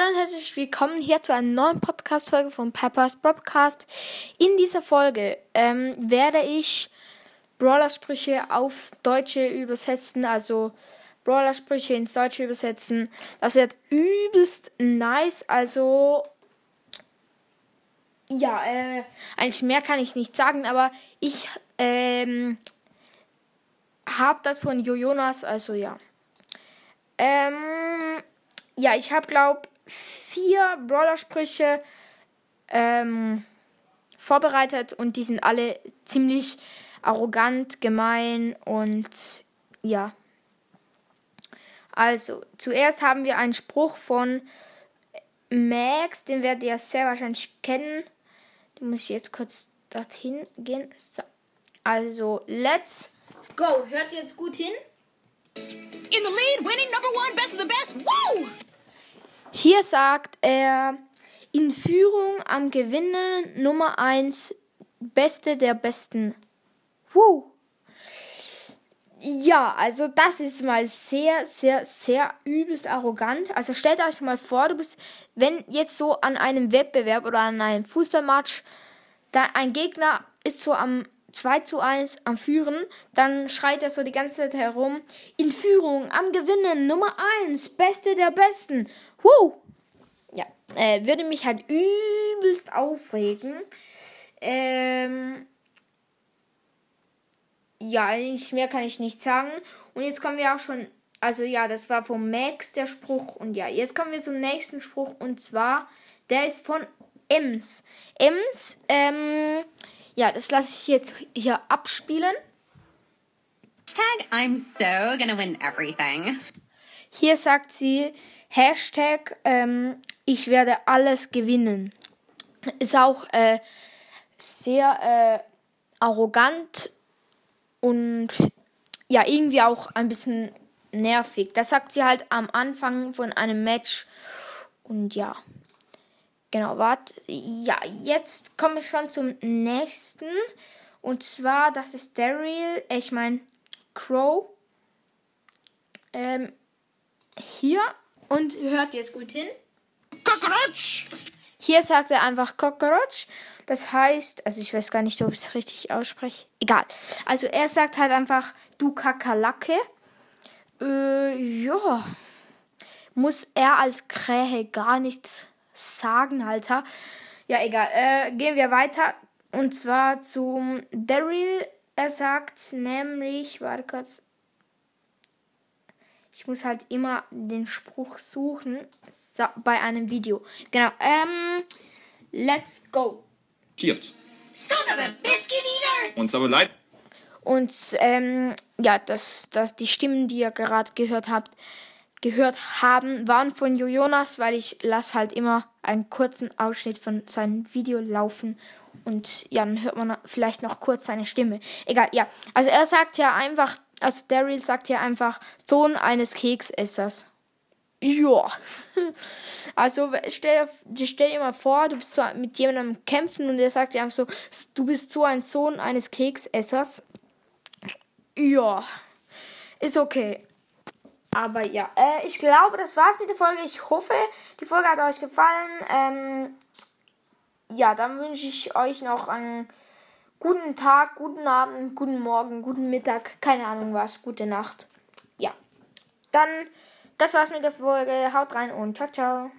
herzlich willkommen hier zu einer neuen Podcast-Folge von Peppers Broadcast. In dieser Folge ähm, werde ich Brawler-Sprüche aufs Deutsche übersetzen, also Brawler-Sprüche ins Deutsche übersetzen. Das wird übelst nice, also ja, äh, eigentlich mehr kann ich nicht sagen, aber ich ähm, habe das von Jojonas, also ja. Ähm, ja, ich habe, glaube vier Brawler-Sprüche ähm, vorbereitet und die sind alle ziemlich arrogant, gemein und ja. Also, zuerst haben wir einen Spruch von Max, den werdet ihr sehr wahrscheinlich kennen. Den muss ich jetzt kurz dorthin gehen. So. Also, let's go. Hört jetzt gut hin. In the lead, winning number one, best of the best. Woo! Hier sagt er in Führung am Gewinnen Nummer 1, Beste der Besten. Woo! Ja, also das ist mal sehr, sehr, sehr übelst arrogant. Also stellt euch mal vor, du bist, wenn jetzt so an einem Wettbewerb oder an einem Fußballmatch, da ein Gegner ist so am 2 zu 1 am Führen, dann schreit er so die ganze Zeit herum, in Führung, am Gewinnen, Nummer 1, Beste der Besten. Woo! Ja, äh, würde mich halt übelst aufregen. Ähm, ja, nicht mehr kann ich nicht sagen. Und jetzt kommen wir auch schon, also ja, das war von Max der Spruch. Und ja, jetzt kommen wir zum nächsten Spruch. Und zwar, der ist von Ems. Ems, ähm, ja, das lasse ich jetzt hier abspielen. Hashtag I'm so gonna win everything. Hier sagt sie Hashtag ähm, ich werde alles gewinnen. Ist auch äh, sehr äh, arrogant und ja, irgendwie auch ein bisschen nervig. Das sagt sie halt am Anfang von einem Match. Und ja. Genau, warte. Ja, jetzt komme ich schon zum nächsten. Und zwar, das ist Daryl, ich meine Crow. Ähm, hier. Und hört jetzt gut hin. Cockroach! Hier sagt er einfach Cockroach. Das heißt, also ich weiß gar nicht, ob ich es richtig ausspreche. Egal. Also er sagt halt einfach, du Kakerlake. Äh, ja. Muss er als Krähe gar nichts sagen, Alter. Ja, egal. Äh, gehen wir weiter. Und zwar zum Daryl. Er sagt nämlich, warte kurz. Ich muss halt immer den Spruch suchen bei einem Video. Genau. Ähm, let's go. Stirbt. Son of a biscuit eater! Uns aber leid. Und ähm, ja, das, das, die Stimmen, die ihr gerade gehört habt, gehört haben, waren von Jonas, weil ich lasse halt immer einen kurzen Ausschnitt von seinem Video laufen und ja, dann hört man vielleicht noch kurz seine Stimme. Egal, ja. Also er sagt ja einfach, also Daryl sagt ja einfach Sohn eines Keksessers. Ja. Also stell, stell dir mal vor, du bist so mit jemandem kämpfen und er sagt dir einfach so, du bist so ein Sohn eines Keksessers. Ja. Ist okay. Aber ja, äh, ich glaube, das war's mit der Folge. Ich hoffe, die Folge hat euch gefallen. Ähm, ja, dann wünsche ich euch noch einen guten Tag, guten Abend, guten Morgen, guten Mittag, keine Ahnung was, gute Nacht. Ja, dann, das war's mit der Folge. Haut rein und ciao, ciao.